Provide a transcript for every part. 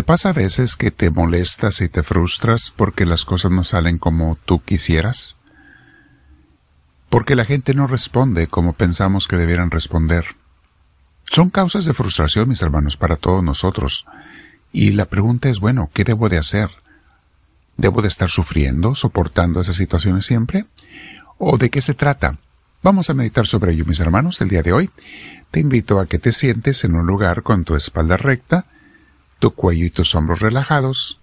¿Te pasa a veces que te molestas y te frustras porque las cosas no salen como tú quisieras? Porque la gente no responde como pensamos que debieran responder. Son causas de frustración, mis hermanos, para todos nosotros. Y la pregunta es, bueno, ¿qué debo de hacer? ¿Debo de estar sufriendo, soportando esas situaciones siempre? ¿O de qué se trata? Vamos a meditar sobre ello, mis hermanos, el día de hoy. Te invito a que te sientes en un lugar con tu espalda recta, tu cuello y tus hombros relajados.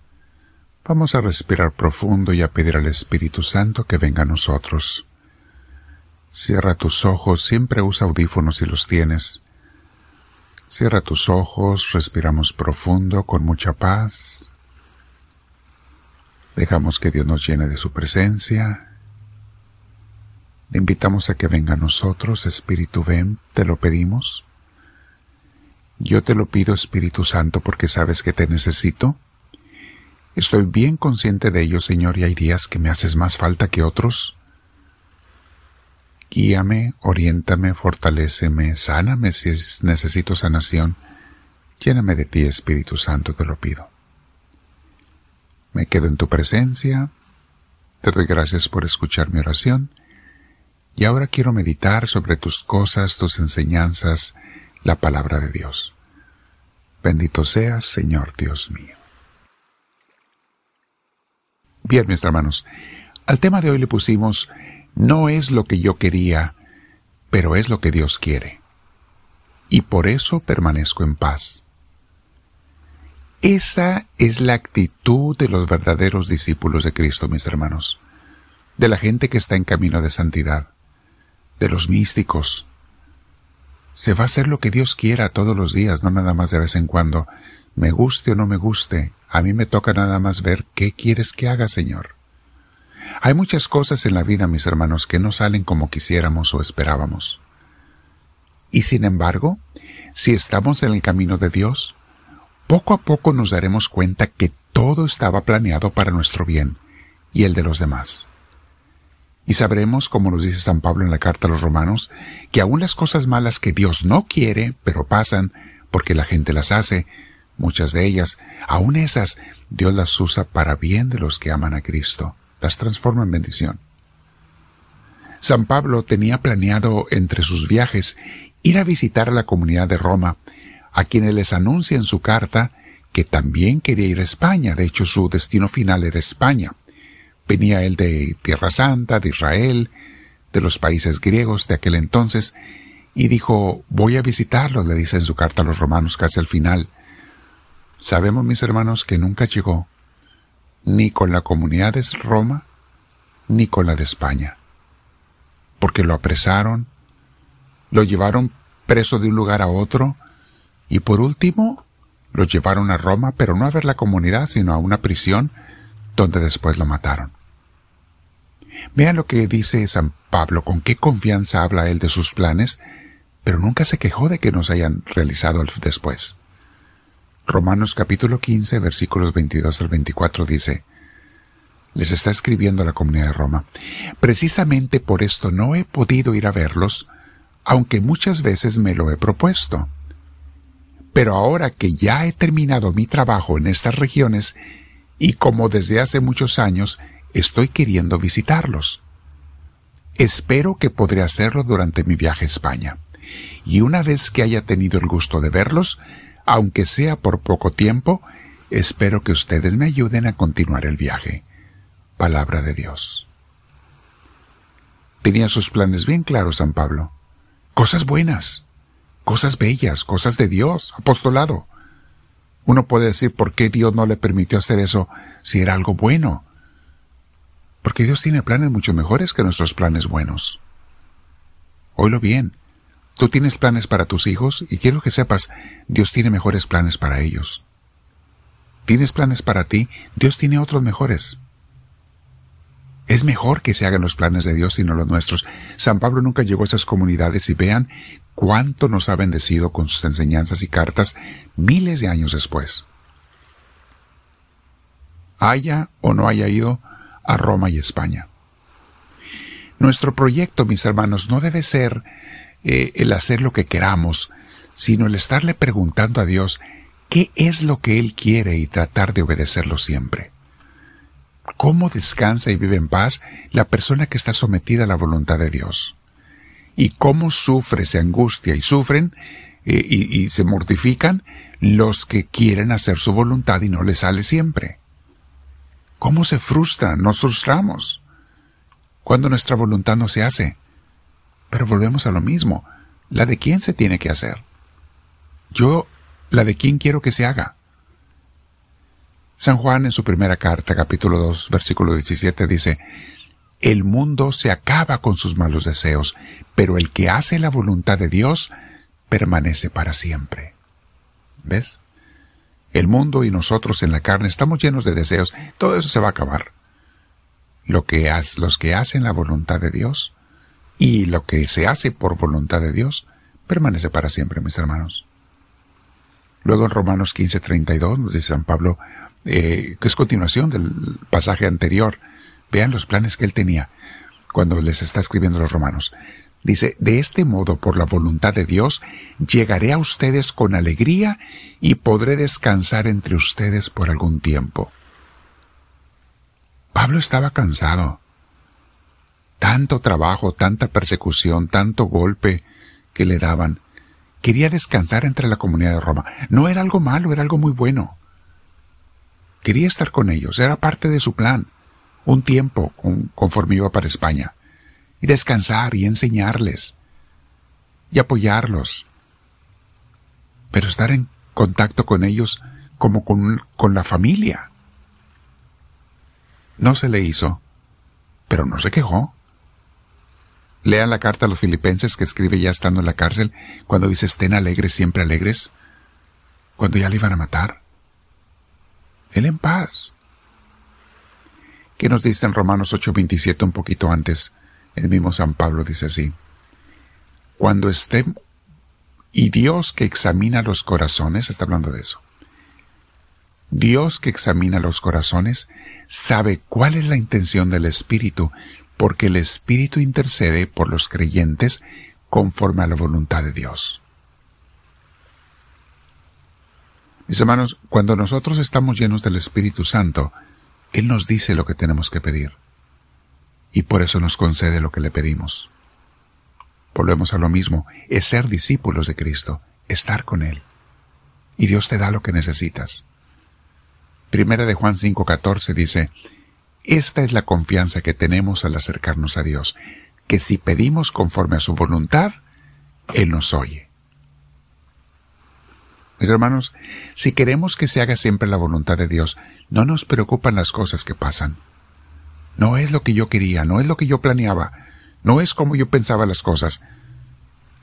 Vamos a respirar profundo y a pedir al Espíritu Santo que venga a nosotros. Cierra tus ojos, siempre usa audífonos si los tienes. Cierra tus ojos, respiramos profundo, con mucha paz. Dejamos que Dios nos llene de su presencia. Le invitamos a que venga a nosotros, Espíritu, ven, te lo pedimos. Yo te lo pido, Espíritu Santo, porque sabes que te necesito. Estoy bien consciente de ello, Señor, y hay días que me haces más falta que otros. Guíame, oriéntame, fortaléceme, sáname si necesito sanación. Lléname de ti, Espíritu Santo, te lo pido. Me quedo en tu presencia. Te doy gracias por escuchar mi oración. Y ahora quiero meditar sobre tus cosas, tus enseñanzas, la palabra de Dios. Bendito seas, Señor Dios mío. Bien, mis hermanos, al tema de hoy le pusimos No es lo que yo quería, pero es lo que Dios quiere. Y por eso permanezco en paz. Esa es la actitud de los verdaderos discípulos de Cristo, mis hermanos, de la gente que está en camino de santidad, de los místicos, se va a hacer lo que Dios quiera todos los días, no nada más de vez en cuando. Me guste o no me guste, a mí me toca nada más ver qué quieres que haga, Señor. Hay muchas cosas en la vida, mis hermanos, que no salen como quisiéramos o esperábamos. Y sin embargo, si estamos en el camino de Dios, poco a poco nos daremos cuenta que todo estaba planeado para nuestro bien y el de los demás. Y sabremos, como nos dice San Pablo en la carta a los romanos, que aun las cosas malas que Dios no quiere, pero pasan, porque la gente las hace, muchas de ellas, aun esas, Dios las usa para bien de los que aman a Cristo, las transforma en bendición. San Pablo tenía planeado entre sus viajes ir a visitar a la comunidad de Roma, a quienes les anuncia en su carta que también quería ir a España, de hecho su destino final era España. Venía él de Tierra Santa, de Israel, de los países griegos de aquel entonces, y dijo, voy a visitarlos, le dice en su carta a los romanos casi al final. Sabemos, mis hermanos, que nunca llegó, ni con la comunidad de Roma, ni con la de España, porque lo apresaron, lo llevaron preso de un lugar a otro, y por último, lo llevaron a Roma, pero no a ver la comunidad, sino a una prisión, donde después lo mataron. Vean lo que dice San Pablo, con qué confianza habla él de sus planes, pero nunca se quejó de que no se hayan realizado después. Romanos capítulo 15 versículos 22 al 24 dice, les está escribiendo la comunidad de Roma, precisamente por esto no he podido ir a verlos, aunque muchas veces me lo he propuesto. Pero ahora que ya he terminado mi trabajo en estas regiones, y como desde hace muchos años estoy queriendo visitarlos. Espero que podré hacerlo durante mi viaje a España. Y una vez que haya tenido el gusto de verlos, aunque sea por poco tiempo, espero que ustedes me ayuden a continuar el viaje. Palabra de Dios. Tenía sus planes bien claros San Pablo. Cosas buenas, cosas bellas, cosas de Dios, apostolado. Uno puede decir por qué Dios no le permitió hacer eso si era algo bueno, porque Dios tiene planes mucho mejores que nuestros planes buenos. Oílo bien. Tú tienes planes para tus hijos y quiero que sepas, Dios tiene mejores planes para ellos. Tienes planes para ti, Dios tiene otros mejores. Es mejor que se hagan los planes de Dios y no los nuestros. San Pablo nunca llegó a esas comunidades y vean cuánto nos ha bendecido con sus enseñanzas y cartas miles de años después. Haya o no haya ido, a Roma y España. Nuestro proyecto, mis hermanos, no debe ser eh, el hacer lo que queramos, sino el estarle preguntando a Dios, qué es lo que Él quiere y tratar de obedecerlo siempre. ¿Cómo descansa y vive en paz la persona que está sometida a la voluntad de Dios? ¿Y cómo sufre, se angustia y sufren eh, y, y se mortifican los que quieren hacer su voluntad y no les sale siempre? ¿Cómo se frustran? Nos frustramos cuando nuestra voluntad no se hace. Pero volvemos a lo mismo. ¿La de quién se tiene que hacer? Yo, la de quién quiero que se haga. San Juan en su primera carta, capítulo 2, versículo 17, dice, El mundo se acaba con sus malos deseos, pero el que hace la voluntad de Dios permanece para siempre. ¿Ves? El mundo y nosotros en la carne estamos llenos de deseos, todo eso se va a acabar. Lo que los que hacen la voluntad de Dios y lo que se hace por voluntad de Dios permanece para siempre, mis hermanos. Luego en Romanos 15:32 nos dice San Pablo, eh, que es continuación del pasaje anterior, vean los planes que él tenía cuando les está escribiendo a los romanos. Dice, de este modo, por la voluntad de Dios, llegaré a ustedes con alegría y podré descansar entre ustedes por algún tiempo. Pablo estaba cansado. Tanto trabajo, tanta persecución, tanto golpe que le daban. Quería descansar entre la comunidad de Roma. No era algo malo, era algo muy bueno. Quería estar con ellos, era parte de su plan. Un tiempo conforme iba para España. Y descansar y enseñarles. Y apoyarlos. Pero estar en contacto con ellos como con, con la familia. No se le hizo, pero no se quejó. Lean la carta a los filipenses que escribe ya estando en la cárcel, cuando dice estén alegres, siempre alegres, cuando ya le iban a matar. Él en paz. ¿Qué nos dice en Romanos 8:27 un poquito antes? El mismo San Pablo dice así. Cuando esté... Y Dios que examina los corazones, está hablando de eso. Dios que examina los corazones sabe cuál es la intención del Espíritu, porque el Espíritu intercede por los creyentes conforme a la voluntad de Dios. Mis hermanos, cuando nosotros estamos llenos del Espíritu Santo, Él nos dice lo que tenemos que pedir. Y por eso nos concede lo que le pedimos. Volvemos a lo mismo, es ser discípulos de Cristo, estar con Él. Y Dios te da lo que necesitas. Primera de Juan 5:14 dice, Esta es la confianza que tenemos al acercarnos a Dios, que si pedimos conforme a su voluntad, Él nos oye. Mis hermanos, si queremos que se haga siempre la voluntad de Dios, no nos preocupan las cosas que pasan. No es lo que yo quería, no es lo que yo planeaba, no es como yo pensaba las cosas.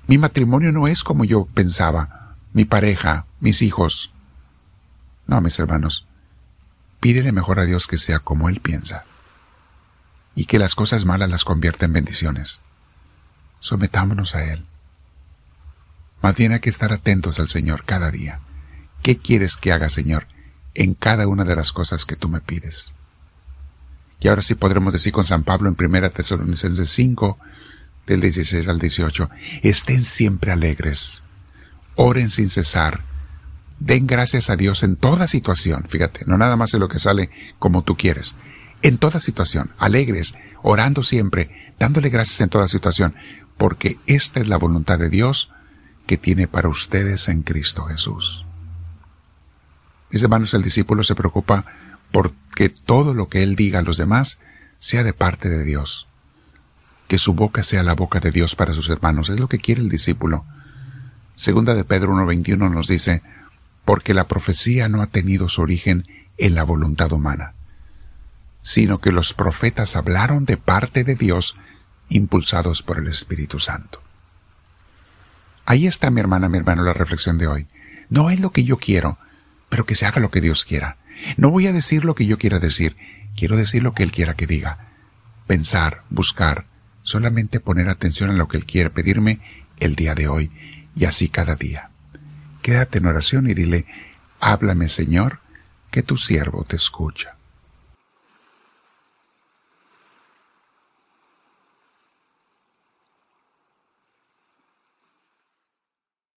Mi matrimonio no es como yo pensaba, mi pareja, mis hijos. No, mis hermanos, Pídele mejor a Dios que sea como Él piensa y que las cosas malas las convierta en bendiciones. Sometámonos a Él. Más bien hay que estar atentos al Señor cada día. ¿Qué quieres que haga, Señor, en cada una de las cosas que tú me pides? Y ahora sí podremos decir con San Pablo en 1 Tesalonicenses 5, del 16 al 18, estén siempre alegres, oren sin cesar, Den gracias a Dios en toda situación, fíjate, no nada más en lo que sale como tú quieres. En toda situación, alegres, orando siempre, dándole gracias en toda situación, porque esta es la voluntad de Dios que tiene para ustedes en Cristo Jesús. Mis hermanos, el discípulo se preocupa porque todo lo que él diga a los demás sea de parte de Dios. Que su boca sea la boca de Dios para sus hermanos, es lo que quiere el discípulo. Segunda de Pedro 1.21 nos dice, porque la profecía no ha tenido su origen en la voluntad humana, sino que los profetas hablaron de parte de Dios impulsados por el Espíritu Santo. Ahí está mi hermana, mi hermano, la reflexión de hoy. No es lo que yo quiero, pero que se haga lo que Dios quiera. No voy a decir lo que yo quiera decir, quiero decir lo que Él quiera que diga. Pensar, buscar, solamente poner atención a lo que Él quiere pedirme el día de hoy y así cada día quédate en oración y dile, háblame Señor, que tu siervo te escucha.